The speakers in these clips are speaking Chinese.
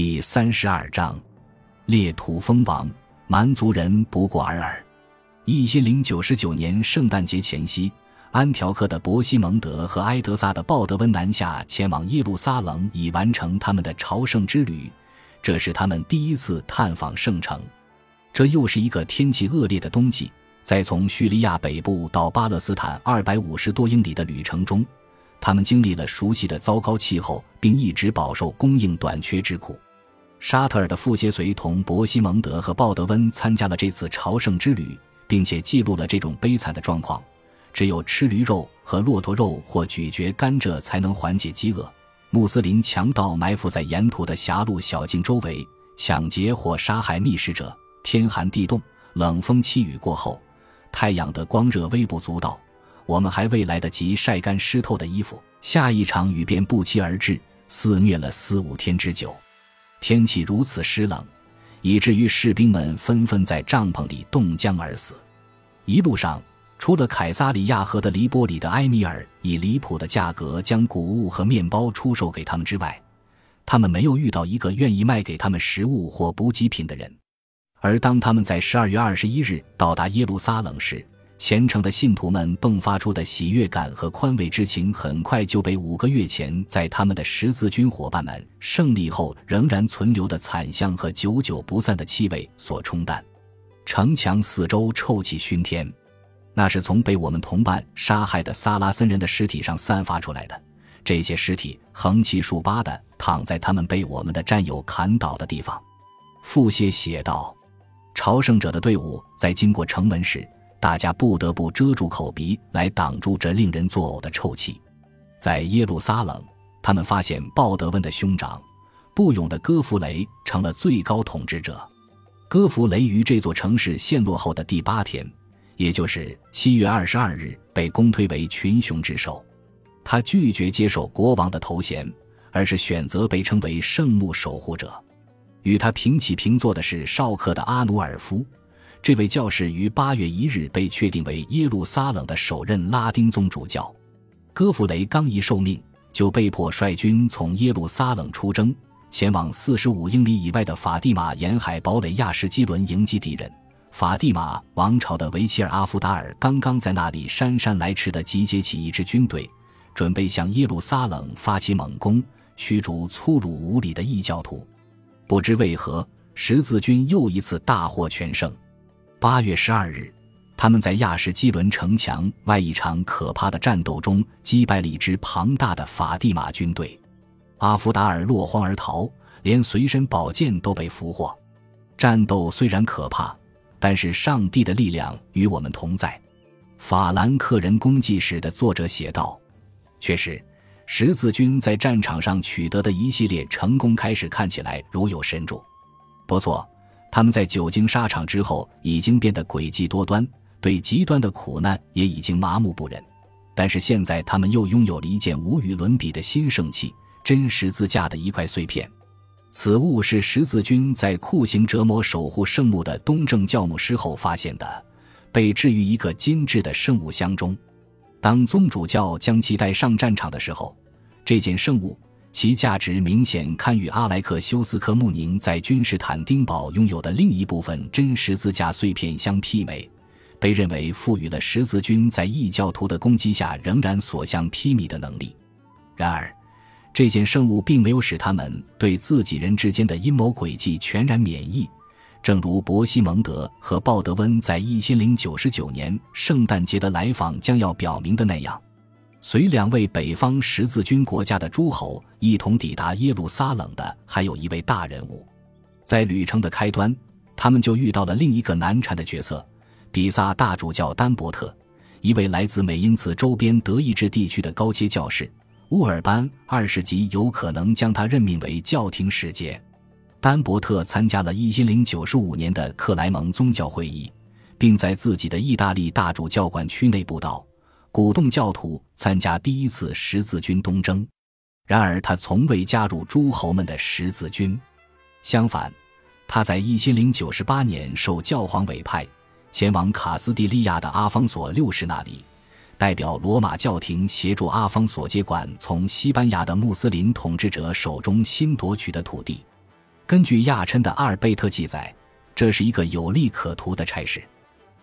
第三十二章，列土封王，蛮族人不过尔尔。一千零九十九年圣诞节前夕，安条克的伯西蒙德和埃德萨的鲍德温南下前往耶路撒冷，以完成他们的朝圣之旅。这是他们第一次探访圣城。这又是一个天气恶劣的冬季，在从叙利亚北部到巴勒斯坦二百五十多英里的旅程中。他们经历了熟悉的糟糕气候，并一直饱受供应短缺之苦。沙特尔的副谢随同伯西蒙德和鲍德温参加了这次朝圣之旅，并且记录了这种悲惨的状况：只有吃驴肉和骆驼肉或咀嚼甘蔗才能缓解饥饿。穆斯林强盗埋伏在沿途的狭路小径周围，抢劫或杀害觅食者。天寒地冻，冷风凄雨过后，太阳的光热微不足道。我们还未来得及晒干湿透的衣服，下一场雨便不期而至，肆虐了四五天之久。天气如此湿冷，以至于士兵们纷纷在帐篷里冻僵而死。一路上，除了凯撒里亚河的黎波里的埃米尔以离谱的价格将谷物和面包出售给他们之外，他们没有遇到一个愿意卖给他们食物或补给品的人。而当他们在十二月二十一日到达耶路撒冷时，虔诚的信徒们迸发出的喜悦感和宽慰之情，很快就被五个月前在他们的十字军伙伴们胜利后仍然存留的惨象和久久不散的气味所冲淡。城墙四周臭气熏天，那是从被我们同伴杀害的萨拉森人的尸体上散发出来的。这些尸体横七竖八的躺在他们被我们的战友砍倒的地方。傅谢写道：“朝圣者的队伍在经过城门时。”大家不得不遮住口鼻来挡住这令人作呕的臭气。在耶路撒冷，他们发现鲍德温的兄长不勇的哥弗雷成了最高统治者。哥弗雷于这座城市陷落后的第八天，也就是七月二十二日，被公推为群雄之首。他拒绝接受国王的头衔，而是选择被称为圣墓守护者。与他平起平坐的是绍克的阿努尔夫。这位教士于八月一日被确定为耶路撒冷的首任拉丁宗主教。戈弗雷刚一受命，就被迫率军从耶路撒冷出征，前往四十五英里以外的法蒂玛沿海堡垒亚什基伦迎击敌人。法蒂玛王朝的维齐尔阿夫达尔刚刚在那里姗姗来迟地集结起一支军队，准备向耶路撒冷发起猛攻，驱逐粗鲁无礼的异教徒。不知为何，十字军又一次大获全胜。八月十二日，他们在亚什基伦城墙外一场可怕的战斗中击败了一支庞大的法蒂玛军队。阿夫达尔落荒而逃，连随身宝剑都被俘获。战斗虽然可怕，但是上帝的力量与我们同在。法兰克人功绩史的作者写道：“确实，十字军在战场上取得的一系列成功开始看起来如有神助。不错。”他们在久经沙场之后，已经变得诡计多端，对极端的苦难也已经麻木不仁。但是现在，他们又拥有了一件无与伦比的新圣器——真十字架的一块碎片。此物是十字军在酷刑折磨守护圣墓的东正教牧师后发现的，被置于一个精致的圣物箱中。当宗主教将其带上战场的时候，这件圣物。其价值明显堪与阿莱克修斯科穆宁在君士坦丁堡拥有的另一部分真十字架碎片相媲美，被认为赋予了十字军在异教徒的攻击下仍然所向披靡的能力。然而，这件圣物并没有使他们对自己人之间的阴谋诡计全然免疫，正如伯西蒙德和鲍德温在一千零九十九年圣诞节的来访将要表明的那样。随两位北方十字军国家的诸侯一同抵达耶路撒冷的，还有一位大人物。在旅程的开端，他们就遇到了另一个难缠的角色——比萨大主教丹伯特，一位来自美因茨周边德意志地区的高阶教士。乌尔班二世极有可能将他任命为教廷使节。丹伯特参加了一千零九十五年的克莱蒙宗教会议，并在自己的意大利大主教管区内布道。鼓动教徒参加第一次十字军东征，然而他从未加入诸侯们的十字军。相反，他在一千零九十八年受教皇委派，前往卡斯蒂利亚的阿方索六世那里，代表罗马教廷协助阿方索接管从西班牙的穆斯林统治者手中新夺取的土地。根据亚琛的阿尔贝特记载，这是一个有利可图的差事。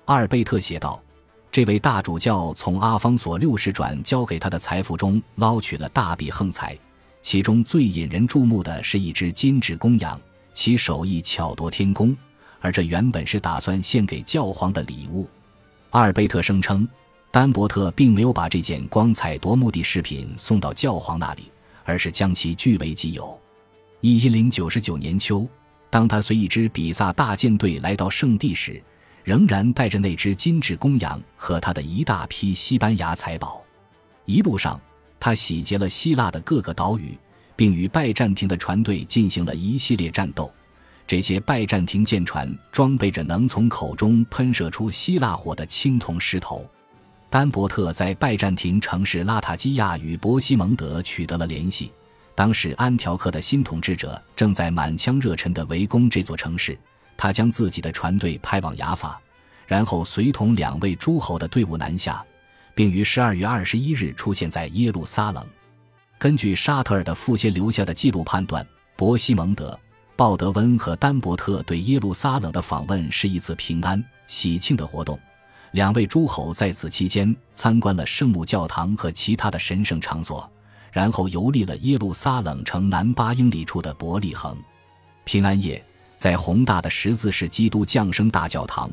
阿尔贝特写道：“这位大主教从阿方索六世转交给他的财富中捞取了大笔横财，其中最引人注目的是一只金质公羊，其手艺巧夺天工，而这原本是打算献给教皇的礼物。”阿尔贝特声称，丹伯特并没有把这件光彩夺目的饰品送到教皇那里，而是将其据为己有。一零九九年秋，当他随一支比萨大舰队来到圣地时，仍然带着那只金质公羊和他的一大批西班牙财宝。一路上，他洗劫了希腊的各个岛屿，并与拜占庭的船队进行了一系列战斗。这些拜占庭舰船装备着能从口中喷射出希腊火的青铜石头。丹伯特在拜占庭城市拉塔基亚与伯西蒙德取得了联系。当时，安条克的新统治者正在满腔热忱地围攻这座城市。他将自己的船队派往雅法，然后随同两位诸侯的队伍南下，并于十二月二十一日出现在耶路撒冷。根据沙特尔的父些留下的记录判断，伯西蒙德、鲍德温和丹伯特对耶路撒冷的访问是一次平安喜庆的活动。两位诸侯在此期间参观了圣母教堂和其他的神圣场所。然后游历了耶路撒冷城南八英里处的伯利恒。平安夜，在宏大的十字式基督降生大教堂，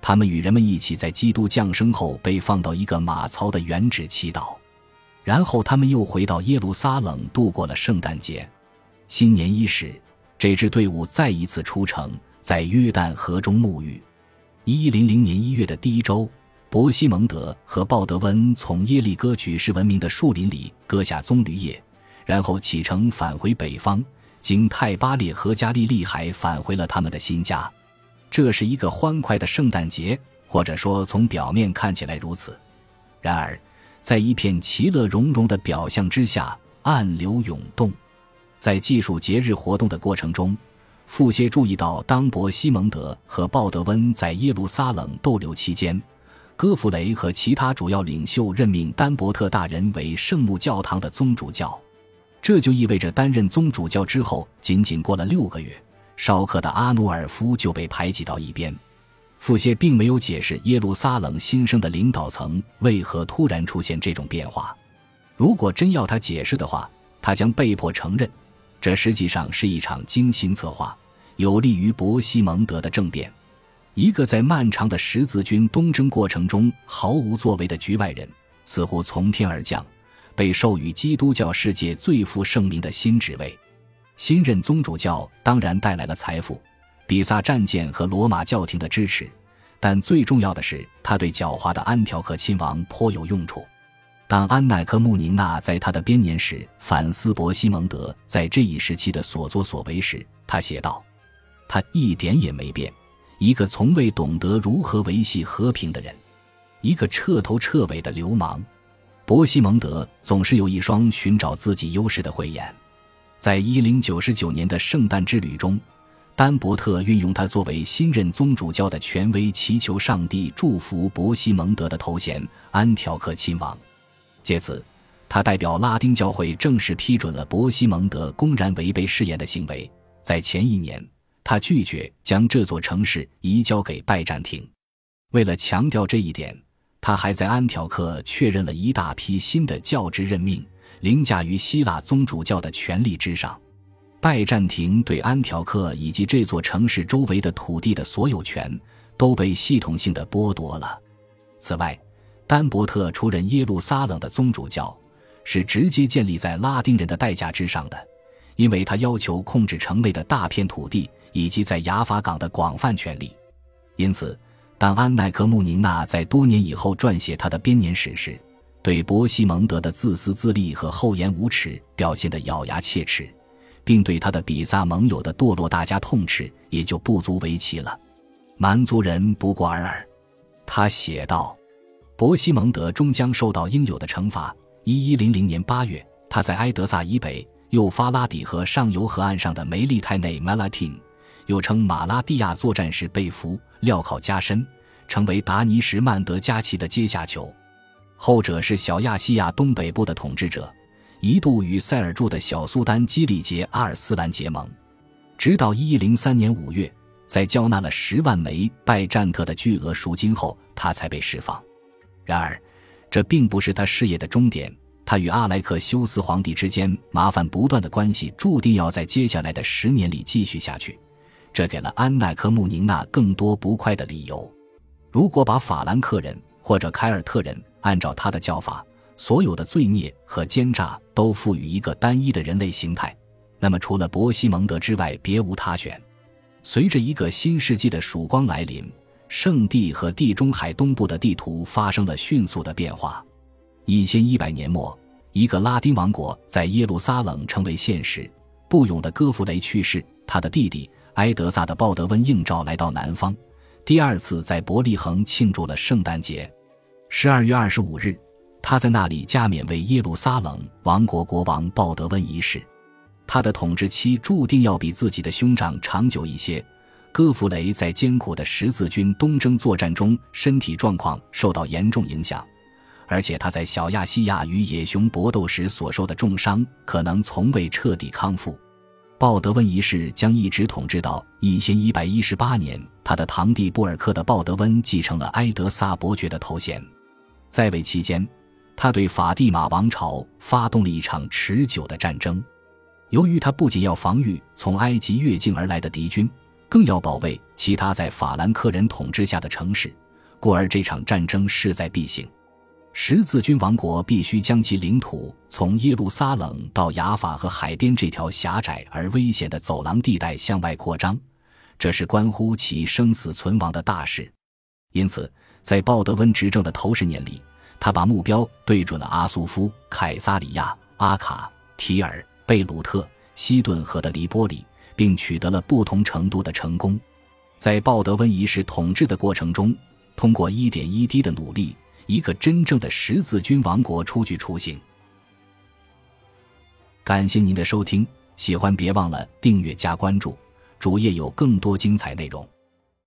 他们与人们一起在基督降生后被放到一个马槽的原址祈祷。然后他们又回到耶路撒冷度过了圣诞节。新年伊始，这支队伍再一次出城，在约旦河中沐浴。一一零零年一月的第一周。伯西蒙德和鲍德温从耶利哥举世闻名的树林里割下棕榈叶，然后启程返回北方，经泰巴列和加利利海返回了他们的新家。这是一个欢快的圣诞节，或者说从表面看起来如此。然而，在一片其乐融融的表象之下，暗流涌动。在记述节日活动的过程中，富歇注意到，当伯西蒙德和鲍德温在耶路撒冷逗留期间。戈弗雷和其他主要领袖任命丹伯特大人为圣母教堂的宗主教，这就意味着担任宗主教之后，仅仅过了六个月，绍克的阿努尔夫就被排挤到一边。傅歇并没有解释耶路撒冷新生的领导层为何突然出现这种变化。如果真要他解释的话，他将被迫承认，这实际上是一场精心策划、有利于伯西蒙德的政变。一个在漫长的十字军东征过程中毫无作为的局外人，似乎从天而降，被授予基督教世界最负盛名的新职位。新任宗主教当然带来了财富、比萨战舰和罗马教廷的支持，但最重要的是，他对狡猾的安条克亲王颇有用处。当安奈克穆宁娜在他的编年史反思伯西蒙德在这一时期的所作所为时，他写道：“他一点也没变。”一个从未懂得如何维系和平的人，一个彻头彻尾的流氓。伯西蒙德总是有一双寻找自己优势的慧眼。在一零九九年的圣诞之旅中，丹伯特运用他作为新任宗主教的权威，祈求上帝祝福伯西蒙德的头衔——安条克亲王。借此，他代表拉丁教会正式批准了伯西蒙德公然违背誓言的行为。在前一年。他拒绝将这座城市移交给拜占庭。为了强调这一点，他还在安条克确认了一大批新的教职任命，凌驾于希腊宗主教的权力之上。拜占庭对安条克以及这座城市周围的土地的所有权都被系统性的剥夺了。此外，丹伯特出任耶路撒冷的宗主教，是直接建立在拉丁人的代价之上的，因为他要求控制城内的大片土地。以及在雅法港的广泛权利，因此，当安奈克穆宁娜在多年以后撰写他的编年史时，对伯西蒙德的自私自利和厚颜无耻表现得咬牙切齿，并对他的比萨盟友的堕落大加痛斥，也就不足为奇了。蛮族人不过尔尔，他写道：“伯西蒙德终将受到应有的惩罚。”一一零零年八月，他在埃德萨以北幼发拉底河上游河岸上的梅利泰内 （Malatin）。又称马拉蒂亚作战时被俘，镣铐加身，成为达尼什曼德加奇的阶下囚。后者是小亚细亚东北部的统治者，一度与塞尔柱的小苏丹基里杰阿尔斯兰结盟。直到一一零三年五月，在交纳了十万枚拜占特的巨额赎金后，他才被释放。然而，这并不是他事业的终点。他与阿莱克修斯皇帝之间麻烦不断的关系，注定要在接下来的十年里继续下去。这给了安奈科穆宁娜更多不快的理由。如果把法兰克人或者凯尔特人按照他的叫法，所有的罪孽和奸诈都赋予一个单一的人类形态，那么除了伯西蒙德之外，别无他选。随着一个新世纪的曙光来临，圣地和地中海东部的地图发生了迅速的变化。一千一百年末，一个拉丁王国在耶路撒冷成为现实。不勇的哥弗雷去世，他的弟弟埃德萨的鲍德温应召来到南方，第二次在伯利恒庆祝了圣诞节。十二月二十五日，他在那里加冕为耶路撒冷王国国王鲍德温一世。他的统治期注定要比自己的兄长长久一些。戈弗雷在艰苦的十字军东征作战中，身体状况受到严重影响。而且他在小亚细亚与野熊搏斗时所受的重伤，可能从未彻底康复。鲍德温一世将一直统治到一千一百一十八年，他的堂弟布尔克的鲍德温继承了埃德萨伯爵的头衔。在位期间，他对法蒂玛王朝发动了一场持久的战争。由于他不仅要防御从埃及越境而来的敌军，更要保卫其他在法兰克人统治下的城市，故而这场战争势在必行。十字军王国必须将其领土从耶路撒冷到雅法和海边这条狭窄而危险的走廊地带向外扩张，这是关乎其生死存亡的大事。因此，在鲍德温执政的头十年里，他把目标对准了阿苏夫、凯撒里亚、阿卡、提尔、贝鲁特、西顿河的黎波里，并取得了不同程度的成功。在鲍德温一世统治的过程中，通过一点一滴的努力。一个真正的十字军王国初具雏形。感谢您的收听，喜欢别忘了订阅加关注，主页有更多精彩内容。